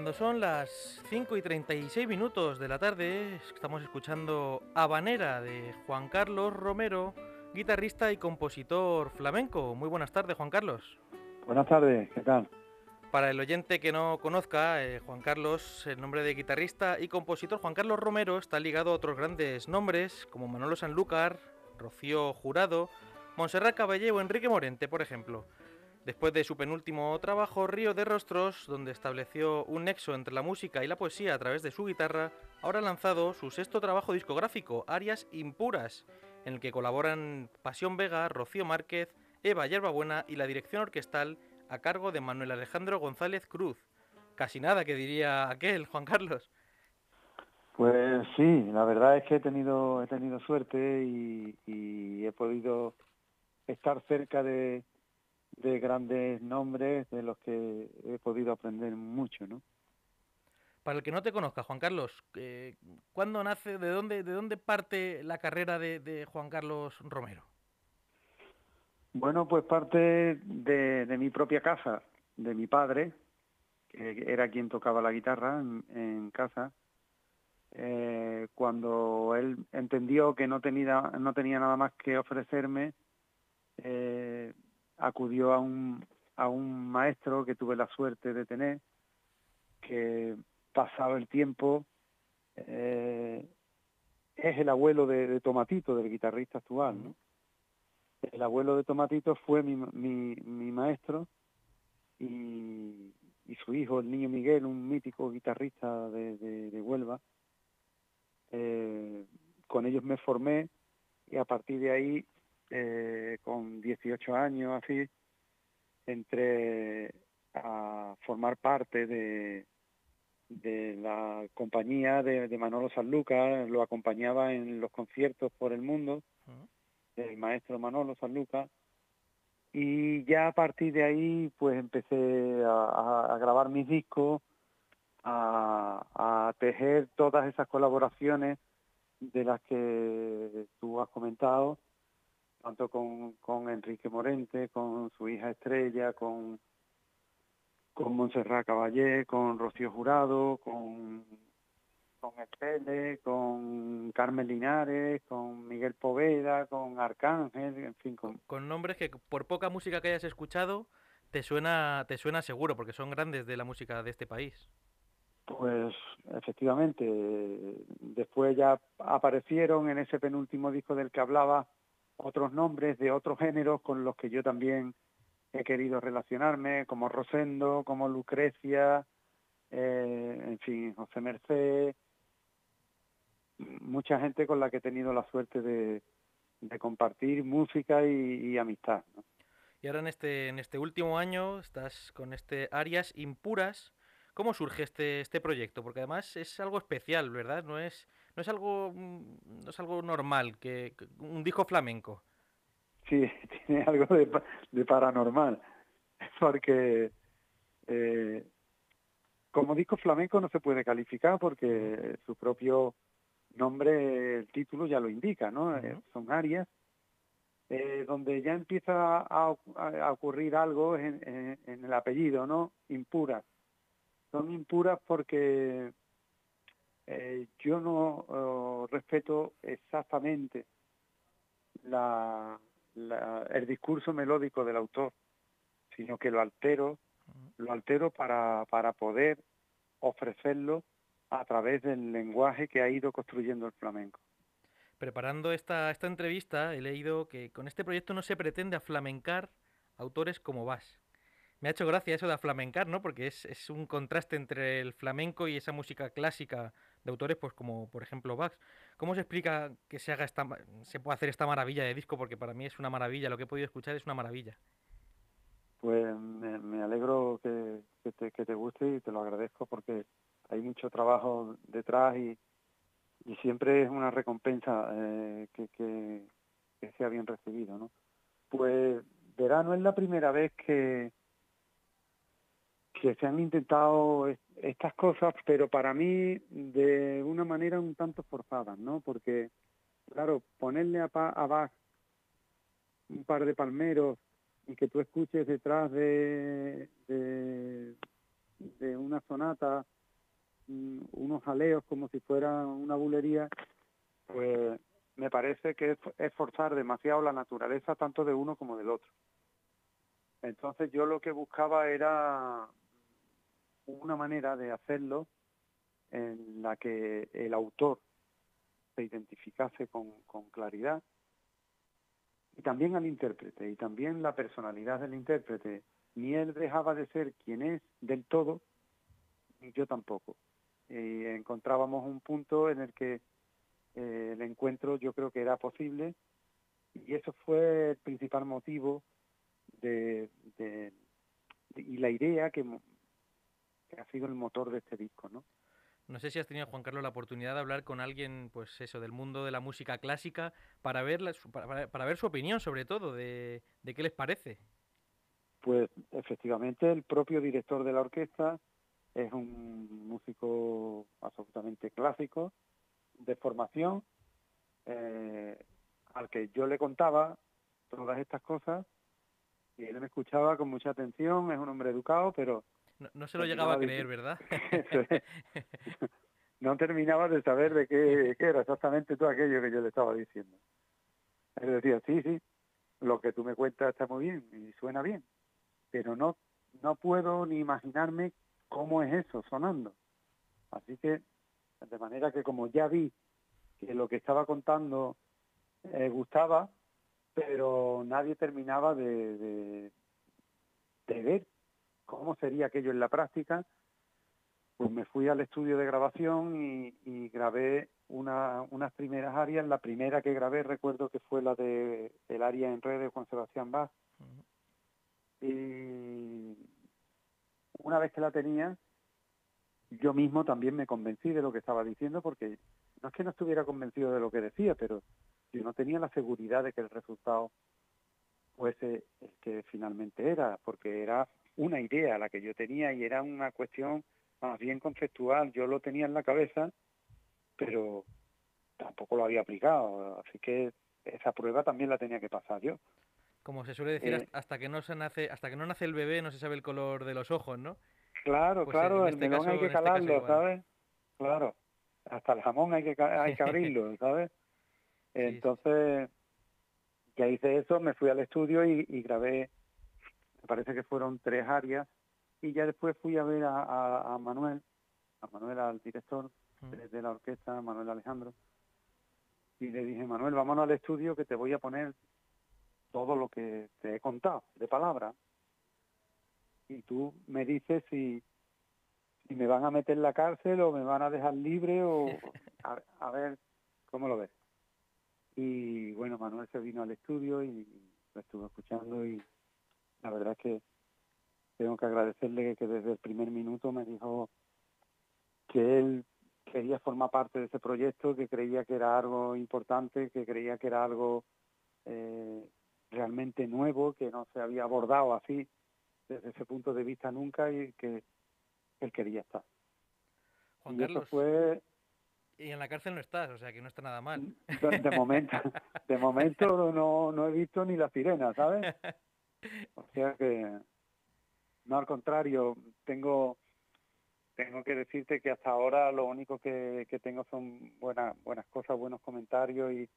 Cuando son las 5 y 36 minutos de la tarde, estamos escuchando Habanera de Juan Carlos Romero, guitarrista y compositor flamenco. Muy buenas tardes, Juan Carlos. Buenas tardes, ¿qué tal? Para el oyente que no conozca, eh, Juan Carlos, el nombre de guitarrista y compositor Juan Carlos Romero está ligado a otros grandes nombres como Manolo Sanlúcar, Rocío Jurado, Monserrat Caballé o Enrique Morente, por ejemplo. Después de su penúltimo trabajo, Río de Rostros, donde estableció un nexo entre la música y la poesía a través de su guitarra, ahora ha lanzado su sexto trabajo discográfico, Arias Impuras, en el que colaboran Pasión Vega, Rocío Márquez, Eva Yerbabuena y la dirección orquestal a cargo de Manuel Alejandro González Cruz. Casi nada que diría aquel, Juan Carlos. Pues sí, la verdad es que he tenido, he tenido suerte y, he podido estar cerca de, grandes nombres de los que he podido aprender mucho, ¿no? Para el que no te conozca, Juan Carlos, eh, ¿cuándo nace, de dónde, de dónde parte la carrera de Juan Carlos Romero? Bueno, pues parte de, mi propia casa, de mi padre, que era quien tocaba la guitarra en, casa. Eh, cuando él entendió que no tenía, no tenía nada más que ofrecerme, eh, acudió a un, a un maestro que tuve la suerte de tener, que pasado el tiempo eh, es el abuelo de, de, Tomatito, del guitarrista actual, ¿no? el abuelo de Tomatito fue mi, mi, maestro y, su hijo, el niño Miguel, un mítico guitarrista de, de, Huelva. Eh, con ellos me formé y a partir de ahí, eh, con 18 años así, entré a formar parte de, de la compañía de, de Manolo Sanlúcar, lo acompañaba en los conciertos por el mundo el maestro Manolo Sanluca, y ya a partir de ahí pues empecé a, grabar mis discos, a, tejer todas esas colaboraciones de las que tú has comentado, tanto con, con Enrique Morente, con su hija Estrella, con, con Montserrat Caballé, con Rocío Jurado, con con Estelle, con Carmen Linares, con Miguel Poveda, con Arcángel, en fin, con... con nombres que por poca música que hayas escuchado te suena te suena seguro porque son grandes de la música de este país. Pues efectivamente, después ya aparecieron en ese penúltimo disco del que hablaba otros nombres de otros géneros con los que yo también he querido relacionarme, como Rosendo, como Lucrecia, eh, en fin, José Merced, mucha gente con la que he tenido la suerte de, compartir música y, amistad. Y ahora en este, en este último año estás con este Arias Impuras. ¿Cómo surge este, este proyecto? Porque además es algo especial, ¿verdad? No es, no es, algo, mm, no es algo normal, que, un disco flamenco. Sí, tiene algo de, paranormal, porque eh, como disco flamenco no se puede calificar porque su propio nombre, el título ya lo indica, ¿no? Eh, son áreas eh, donde ya empieza a, ocurrir algo en, el apellido, ¿no? Impuras. Son impuras porque eh, yo no respeto exactamente el discurso melódico del autor, sino que lo altero, lo altero para, para poder ofrecerlo a través del lenguaje que ha ido construyendo el flamenco. Preparando esta, esta entrevista he leído que con este proyecto no se pretende aflamencar autores como Vas. Me ha hecho gracia eso de aflamencar, ¿no? Porque es, es, un contraste entre el flamenco y esa música clásica de autores pues como por ejemplo Bach. ¿Cómo se explica que se haga esta se puede hacer esta maravilla de disco? Porque para mí es una maravilla, lo que he podido escuchar es una maravilla. Pues me, alegro que, te, que te guste y te lo agradezco porque hay mucho trabajo detrás y, y siempre es una recompensa eh, que, que, sea bien recibido, ¿no? Pues verano es la primera vez que que se han intentado estas cosas, pero para mí de una manera un tanto forzada, ¿no? Porque, claro, ponerle a, a Bach un par de palmeros y que tú escuches detrás de, de una sonata, mm, unos aleos como si fuera una bulería, pues me parece que es forzar demasiado la naturaleza tanto de uno como del otro. Entonces yo lo que buscaba era una manera de hacerlo en la que el autor se identificase con, claridad y también al intérprete y también la personalidad del intérprete. Ni él dejaba de ser quien es del todo, ni yo tampoco. Y encontrábamos un punto en el que eh, el encuentro yo creo que era posible y eso fue el principal motivo de, y la idea que, ha sido el motor de este disco, ¿no? No sé si has tenido, Juan Carlos, la oportunidad de hablar con alguien, pues eso, del mundo de la música clásica, para ver, para, para ver su opinión, sobre todo, de, de qué les parece. Pues efectivamente, el propio director de la orquesta es un músico absolutamente clásico, de formación, eh, al que yo le contaba todas estas cosas y él me escuchaba con mucha atención, es un hombre educado, pero... No, se lo llegaba a creer, ¿verdad? no terminaba de saber de qué, era exactamente todo aquello que yo le estaba diciendo. Él decía, sí, sí, lo que tú me cuentas está muy bien y suena bien, pero no, no puedo ni imaginarme cómo es eso sonando. Así que, de manera que como ya vi que lo que estaba contando eh, gustaba, pero nadie terminaba de, de, ver cómo sería aquello en la práctica, pues me fui al estudio de grabación y, grabé una, unas primeras áreas. La primera que grabé recuerdo que fue la de el área en red de Juan Sebastián Bach. Y una vez que la tenía, yo mismo también me convencí de lo que estaba diciendo, porque no es que no estuviera convencido de lo que decía, pero yo no tenía la seguridad de que el resultado fuese el que finalmente era, porque era una idea la que yo tenía y era una cuestión más bien conceptual. Yo lo tenía en la cabeza, pero tampoco lo había aplicado, así que esa prueba también la tenía que pasar yo. Como se suele decir, eh, hasta que no se nace, hasta que no nace el bebé no se sabe el color de los ojos, ¿no? Claro, pues claro, el este melón hay que este calarlo, ¿sabes? Claro, hasta el jamón hay que hay que abrirlo, ¿sabes? Entonces, ya hice eso, me fui al estudio y, grabé, parece que fueron tres áreas, y ya después fui a ver a, Manuel, a Manuel, al director de, la orquesta, Manuel Alejandro, y le dije, Manuel, vámonos al estudio que te voy a poner todo lo que te he contado, de palabra, y tú me dices si, si me van a meter en la cárcel o me van a dejar libre o a ver cómo lo ves. Y bueno, Manuel se vino al estudio y lo estuvo escuchando y la verdad es que tengo que agradecerle que desde el primer minuto me dijo que él quería formar parte de ese proyecto, que creía que era algo importante, que creía que era algo eh, realmente nuevo, que no se había abordado así desde ese punto de vista nunca y que él quería estar. Juan Carlos, fue y en la cárcel no estás, o sea que no está nada mal. De, momento, de momento no, no he visto ni la sirena, ¿sabes? O sea que, no al contrario, tengo tengo que decirte que hasta ahora lo único que, que tengo son buenas buenas cosas, buenos comentarios y,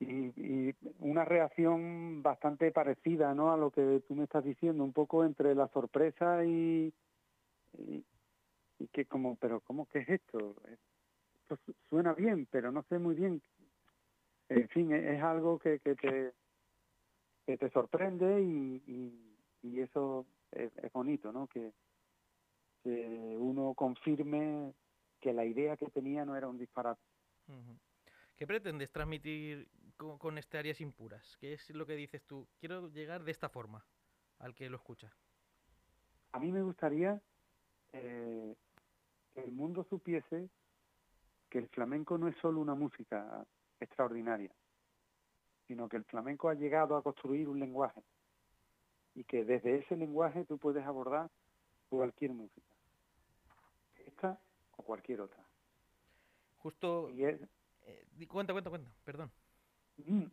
y, una reacción bastante parecida ¿no? a lo que tú me estás diciendo, un poco entre la sorpresa y, y, y que como, pero ¿cómo que es esto? suena bien, pero no sé muy bien. En fin, e-, es, algo que, que, te, que te sorprende y, y, eso es, bonito, ¿no? Que, que uno confirme que la idea que tenía no era un disparate. ¿Qué pretendes transmitir con, este Áreas Impuras? ¿Qué es lo que dices tú? Quiero llegar de esta forma al que lo escucha. A mí me gustaría eh, que el mundo supiese que el flamenco no es solo una música extraordinaria, sino que el flamenco ha llegado a construir un lenguaje y que desde ese lenguaje tú puedes abordar cualquier música, esta o cualquier otra. Justo... Eh, cuenta, cuenta, cuenta, perdón. Mm,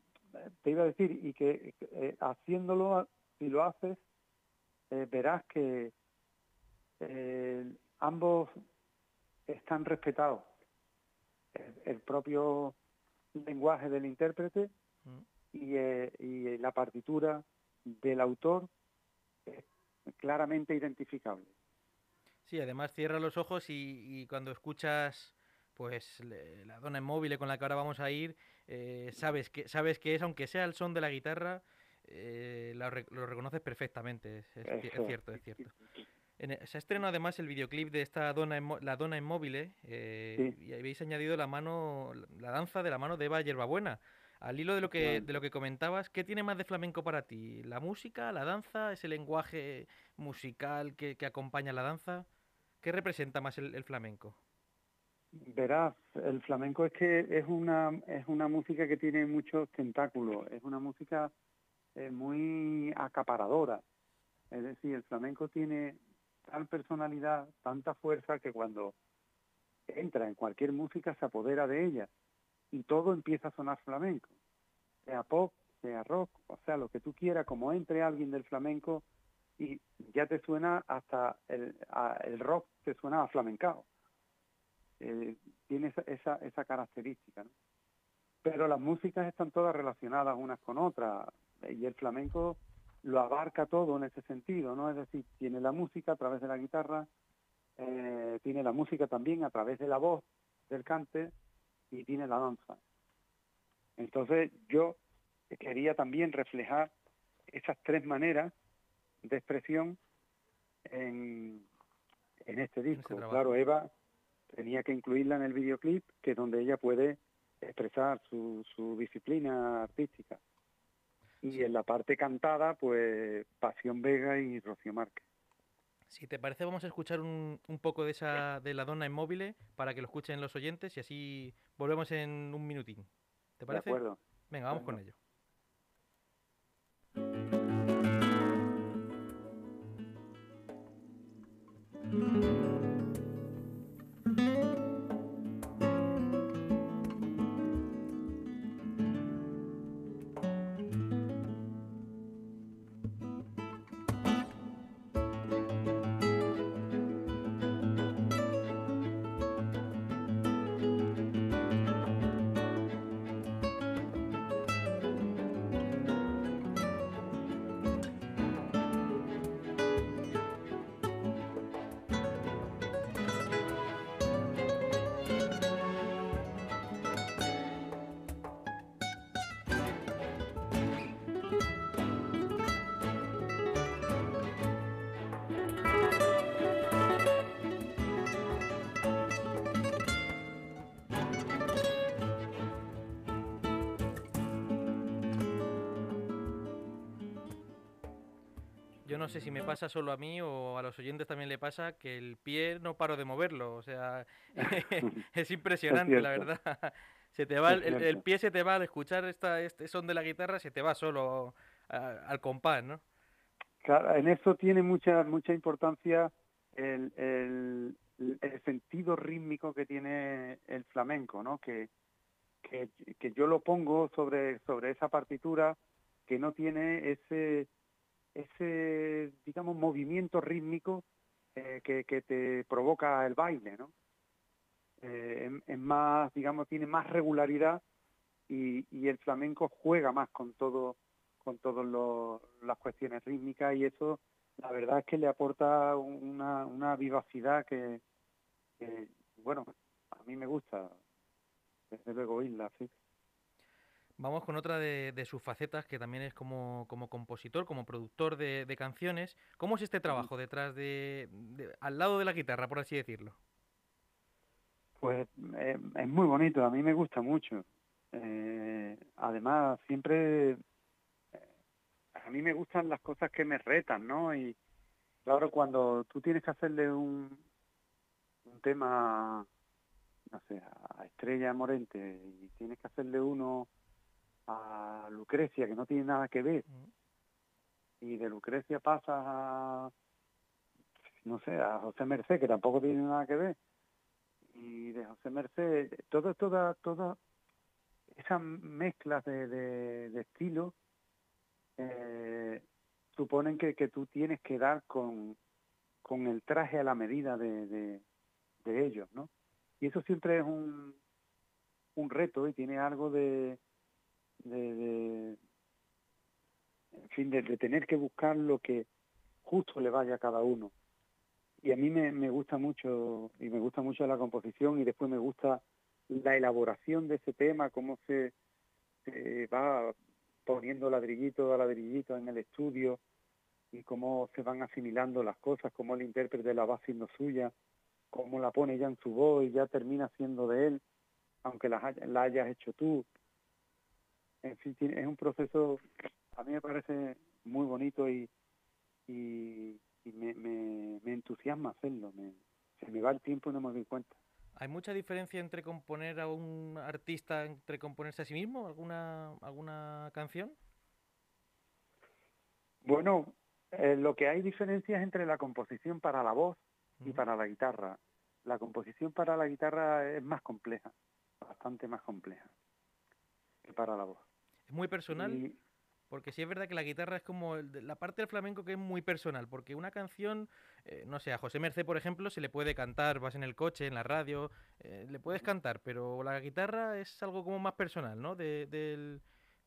te iba a decir, y que eh, haciéndolo, si lo haces, eh, verás que, ambos están respetados. El, propio lenguaje del intérprete y, y la partitura del autor es claramente identificable. Sí, además cierra los ojos y, cuando escuchas pues la dona inmóvil con la que ahora vamos a ir, eh, sabes que sabes que es, aunque sea el son de la guitarra, eh, lo, reconoces perfectamente. Es, cierto, es cierto. Se ha estrenado además el videoclip de esta dona, la dona inmóvil, eh, y habéis añadido la mano, la danza de la mano de Eva Yerbabuena. Al hilo de lo que de lo que comentabas, ¿qué tiene más de flamenco para ti? ¿La música, la danza, ese lenguaje musical que, acompaña la danza? ¿Qué representa más el, flamenco? Verás, el flamenco es que es una es una música que tiene muchos tentáculos, es una música eh, muy acaparadora. Es decir, el flamenco tiene tal personalidad, tanta fuerza que cuando entra en cualquier música se apodera de ella y todo empieza a sonar flamenco, sea pop, sea rock, o sea, lo que tú quieras, como entre alguien del flamenco y ya te suena hasta el, el rock, te suena a flamencao. Eh, tiene esa, esa, característica. Pero las músicas están todas relacionadas unas con otras y el flamenco lo abarca todo en ese sentido, ¿no? Es decir, tiene la música a través de la guitarra, eh, tiene la música también a través de la voz del cante y tiene la danza. Entonces yo quería también reflejar esas tres maneras de expresión en, en este disco. claro, Eva tenía que incluirla en el videoclip, que es donde ella puede expresar su, su disciplina artística. Y en la parte cantada, pues Pasión Vega y Rocío Márquez. Si te parece, vamos a escuchar un, un poco de esa de la dona inmóvil para que lo escuchen los oyentes y así volvemos en un minutín. ¿Te parece? De acuerdo. Venga, vamos con ello. No sé si me pasa solo a mí o a los oyentes también le pasa que el pie no paro de moverlo. O sea, es impresionante, la verdad. Se te va el, pie se te va al escuchar esta, este son de la guitarra, se te va solo al compás, ¿no? Claro, en eso tiene mucha mucha importancia el, el, sentido rítmico que tiene el flamenco, ¿no? Que, que, que yo lo pongo sobre, sobre esa partitura que no tiene ese ese, digamos, movimiento rítmico eh, que, que, te provoca el baile, ¿no? Eh, es, más, digamos, tiene más regularidad y, y, el flamenco juega más con todo, con todas las cuestiones rítmicas y eso, la verdad es que le aporta una, una vivacidad que, bueno, a mí me gusta, desde luego oírla, sí. Vamos con otra de, sus facetas, que también es como, compositor, como productor de, canciones. ¿Cómo es este trabajo detrás de, al lado de la guitarra, por así decirlo? Pues eh, es muy bonito, a mí me gusta mucho. Eh, además, siempre eh, a mí me gustan las cosas que me retan, ¿no? Y claro, cuando tú tienes que hacerle un, un tema, no sé, a Estrella Morente y tienes que hacerle uno a Lucrecia, que no tiene nada que ver, y de Lucrecia pasa a, no sé, a José Merced, que tampoco tiene nada que ver, y de José Merced, todo, toda, toda esas mezclas de, de, estilo eh, suponen que, que tú tienes que dar con, con el traje a la medida de, de, ellos, ¿no? Y eso siempre es un, un reto y tiene algo de, de, en fin, de, tener que buscar lo que justo le vaya a cada uno. Y a mí me, me gusta mucho, y me gusta mucho la composición, y después me gusta la elaboración de ese tema, cómo se, se va poniendo ladrillito a ladrillito en el estudio, y cómo se van asimilando las cosas, cómo el intérprete la va haciendo suya, cómo la pone ya en su voz y ya termina siendo de él, aunque la, la hayas hecho tú. En fin, es un proceso, a mí me parece muy bonito y, y, me, me, me, entusiasma hacerlo. Me, se me va el tiempo y no me doy cuenta. ¿Hay mucha diferencia entre componer a un artista, entre componerse a sí mismo, alguna, alguna canción? Bueno, eh, lo que hay diferencias entre la composición para la voz y para la guitarra. La composición para la guitarra es más compleja, bastante más compleja que para la voz. Es muy personal. Porque sí es verdad que la guitarra es como la parte del flamenco que es muy personal, porque una canción, eh, no sé, a José Merced, por ejemplo, se le puede cantar, vas en el coche, en la radio, eh, le puedes cantar, pero la guitarra es algo como más personal, ¿no? De,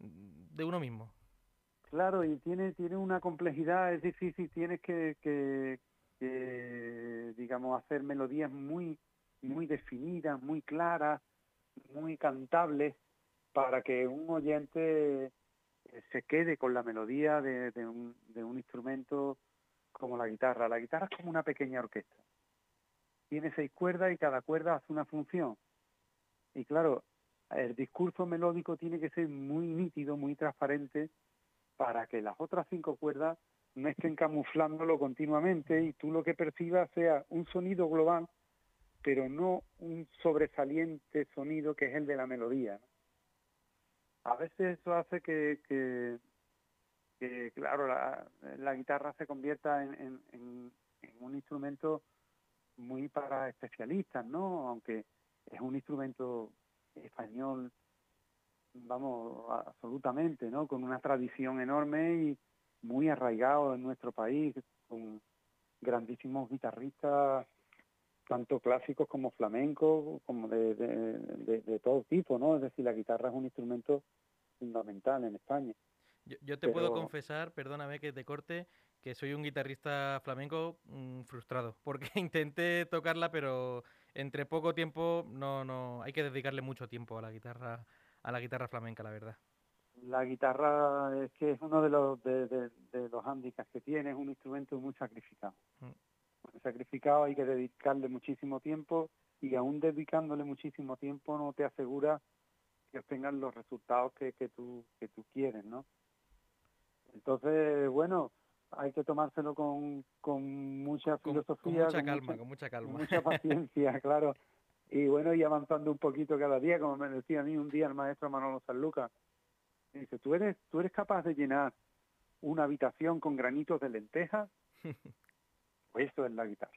de uno mismo. Claro, y tiene, tiene una complejidad, es difícil, tienes que, que, digamos, hacer melodías muy, muy definidas, muy claras, muy cantables, para que un oyente eh, se quede con la melodía de, un, de un instrumento como la guitarra. La guitarra es como una pequeña orquesta. Tiene seis cuerdas y cada cuerda hace una función. Y claro, el discurso melódico tiene que ser muy nítido, muy transparente, para que las otras cinco cuerdas no estén camuflándolo continuamente y tú lo que percibas sea un sonido global, pero no un sobresaliente sonido que es el de la melodía. A veces eso hace que, que, claro, la, guitarra se convierta en, en, un instrumento muy para especialistas, ¿no? Aunque es un instrumento español vamos, absolutamente, ¿no? Con una tradición enorme y muy arraigado en nuestro país, con grandísimos guitarristas, tanto clásicos como flamencos, como de, de, todo tipo, ¿no? Es decir, la guitarra es un instrumento fundamental en España. Yo, te puedo confesar, perdóname que te corte, que soy un guitarrista flamenco mm, frustrado, porque intenté tocarla, pero entre poco tiempo no, no, hay que dedicarle mucho tiempo a la guitarra a la guitarra flamenca, la verdad. La guitarra es que es uno de los de, de, los hándicaps que tiene, es un instrumento muy sacrificado. Mm. Sacrificado hay que dedicarle muchísimo tiempo y aún dedicándole muchísimo tiempo no te asegura que obtengan los resultados que, que tú que tú quieres, ¿no? Entonces, bueno, hay que tomárselo con, con mucha filosofía. Con, mucha calma, con mucha calma. Con mucha paciencia, claro y bueno, y avanzando un poquito cada día, como me decía a mí un día el maestro Manolo Sanluca, dice, ¿tú eres, tú eres capaz de llenar una habitación con granitos de lentejas? pues eso es la guitarra.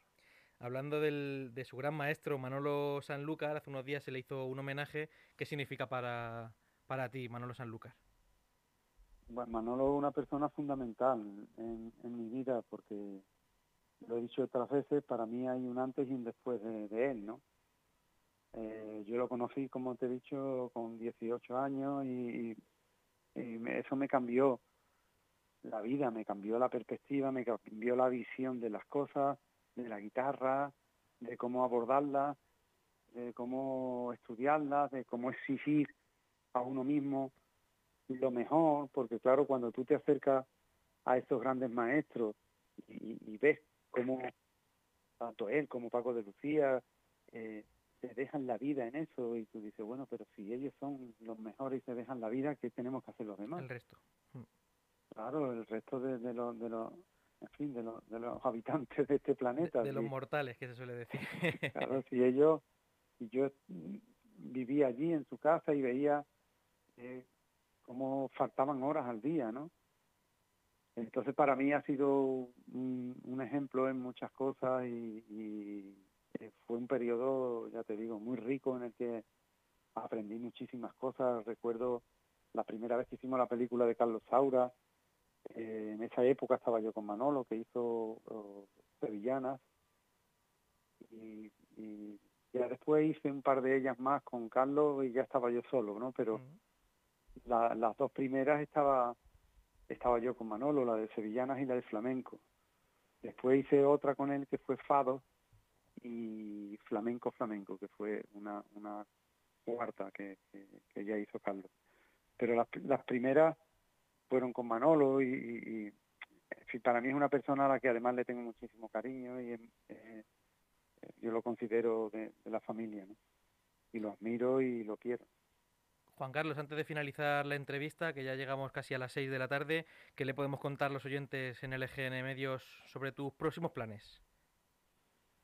Hablando del, de su gran maestro Manolo Sanlúcar, hace unos días se le hizo un homenaje. ¿Qué significa para, para ti, Manolo Sanlúcar? Bueno, Manolo es una persona fundamental en, en, mi vida porque, lo he dicho otras veces, para mí hay un antes y un después de, de él, ¿no? Eh, yo lo conocí, como te he dicho, con 18 años y, eso me cambió la vida, me cambió la perspectiva, me cambió la visión de las cosas, de la guitarra, de cómo abordarla, de cómo estudiarla, de cómo exigir a uno mismo lo mejor, porque claro, cuando tú te acercas a estos grandes maestros y, ves cómo tanto él como Paco de Lucía eh, se dejan la vida en eso y tú dices, bueno, pero si ellos son los mejores y se dejan la vida, ¿qué tenemos que hacer los demás? El resto. Claro, el resto de, de los, de los, en fin, de los, de los habitantes de este planeta. De, los mortales, que se suele decir. claro, si ellos, y yo vivía allí en su casa y veía eh, cómo faltaban horas al día, ¿no? Entonces para mí ha sido un, un ejemplo en muchas cosas y eh, fue un periodo, ya te digo, muy rico en el que aprendí muchísimas cosas. Recuerdo la primera vez que hicimos la película de Carlos Saura, eh, en esa época estaba yo con Manolo, que hizo sevillanas y, ya después hice un par de ellas más con Carlos y ya estaba yo solo, ¿no? Pero las dos primeras estaba estaba yo con Manolo, la de sevillanas y la de flamenco. Después hice otra con él que fue Fado y Flamenco Flamenco, que fue una, una cuarta que, que, ya hizo Carlos. Pero las, las primeras fueron con Manolo y, para mí es una persona a la que además le tengo muchísimo cariño y eh, yo lo considero de, la familia, ¿no? Y lo admiro y lo quiero. Juan Carlos, antes de finalizar la entrevista, que ya llegamos casi a las 6 de la tarde, ¿qué le podemos contar a los oyentes en LGN Medios sobre tus próximos planes?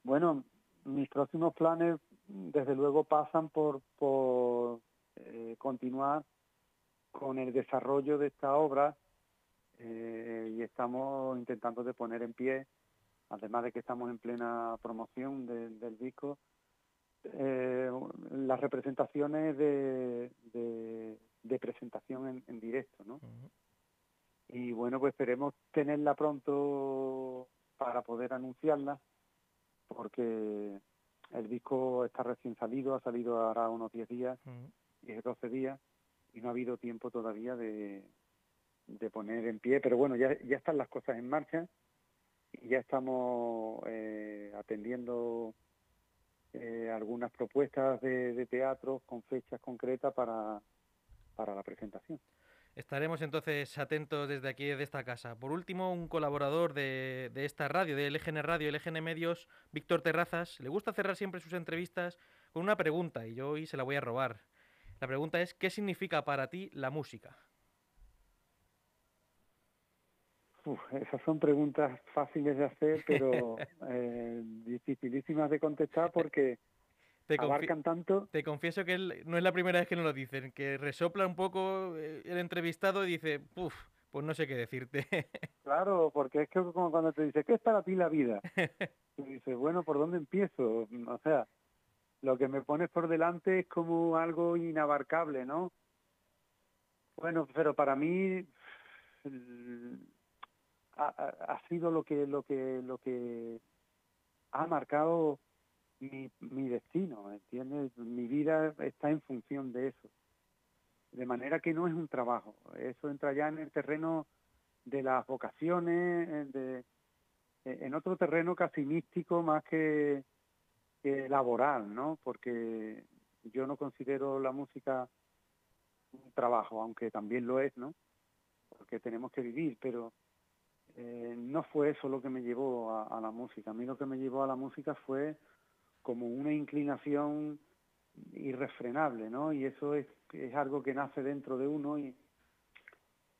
Bueno, mis próximos planes desde luego pasan por, por eh, continuar con el desarrollo de esta obra eh, y estamos intentando de poner en pie, además de que estamos en plena promoción del disco, eh, las representaciones de, de, presentación en, directo, ¿no? Y bueno, pues esperemos tenerla pronto para poder anunciarla, porque el disco está recién salido, ha salido ahora unos 10 días, y es 12 días, y no ha habido tiempo todavía de, de poner en pie, pero bueno, ya, ya están las cosas en marcha y ya estamos eh, atendiendo eh, algunas propuestas de, teatro con fechas concretas para, para la presentación. Estaremos entonces atentos desde aquí, de esta casa. Por último, un colaborador de, de, esta radio, de LGN Radio, LGN Medios, Víctor Terrazas, le gusta cerrar siempre sus entrevistas con una pregunta y yo hoy se la voy a robar. La pregunta es, ¿qué significa para ti la música? esas son preguntas fáciles de hacer, pero eh, dificilísimas de contestar porque te abarcan tanto. Te confieso que no es la primera vez que nos lo dicen, que resopla un poco eh, el entrevistado y dice, uff, pues no sé qué decirte. claro, porque es que como cuando te dice, ¿qué es para ti la vida? Tú dices, bueno, ¿por dónde empiezo? O sea, lo que me pones por delante es como algo inabarcable, ¿no? Bueno, pero para mí ha, sido lo que lo que lo que ha marcado mi, mi destino, ¿entiendes? Mi vida está en función de eso. De manera que no es un trabajo, eso entra ya en el terreno de las vocaciones, de, en otro terreno casi místico más que, que laboral, ¿no? Porque yo no considero la música un trabajo, aunque también lo es, ¿no? Porque tenemos que vivir, pero eh, no fue eso lo que me llevó a, la música. A mí lo que me llevó a la música fue como una inclinación irrefrenable, ¿no? Y eso es, es algo que nace dentro de uno y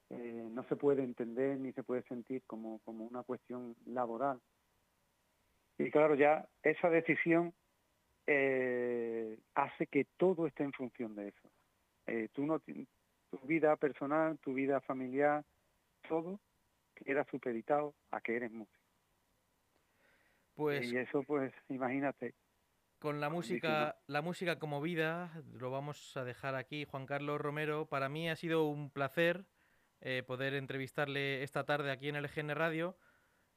eh, no se puede entender ni se puede sentir como, como una cuestión laboral. Y claro, ya esa decisión eh, hace que todo esté en función de eso. tú no, tu vida personal, tu vida familiar, todo era supeditado a que eres músico. Pues, y eso, pues, imagínate. Con la música, la música como vida, lo vamos a dejar aquí, Juan Carlos Romero. Para mí ha sido un placer eh, poder entrevistarle esta tarde aquí en el GN Radio.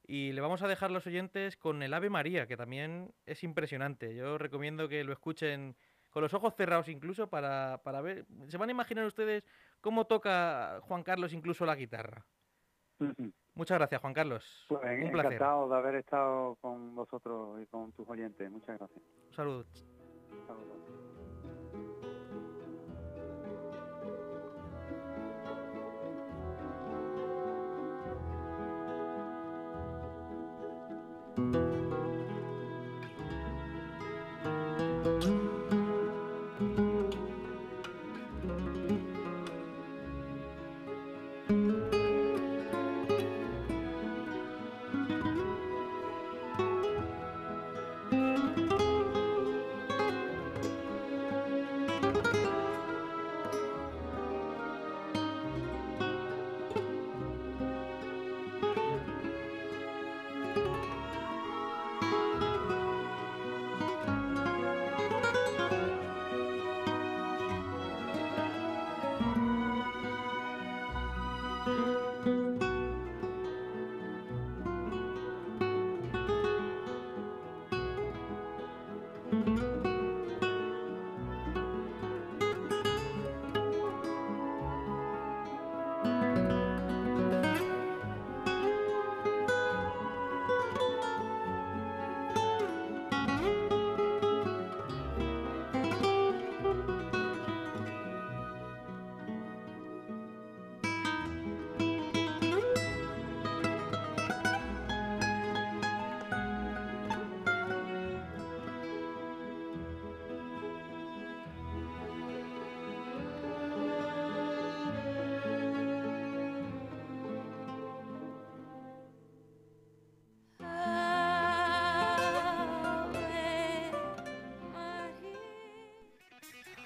Y le vamos a dejar los oyentes con el Ave María, que también es impresionante. Yo recomiendo que lo escuchen con los ojos cerrados incluso para, para ver. Se van a imaginar ustedes cómo toca Juan Carlos incluso la guitarra. Muchas gracias, Juan Carlos. Pues, Un placer. Encantado de haber estado con vosotros y con tus oyentes. Muchas gracias. Un saludo.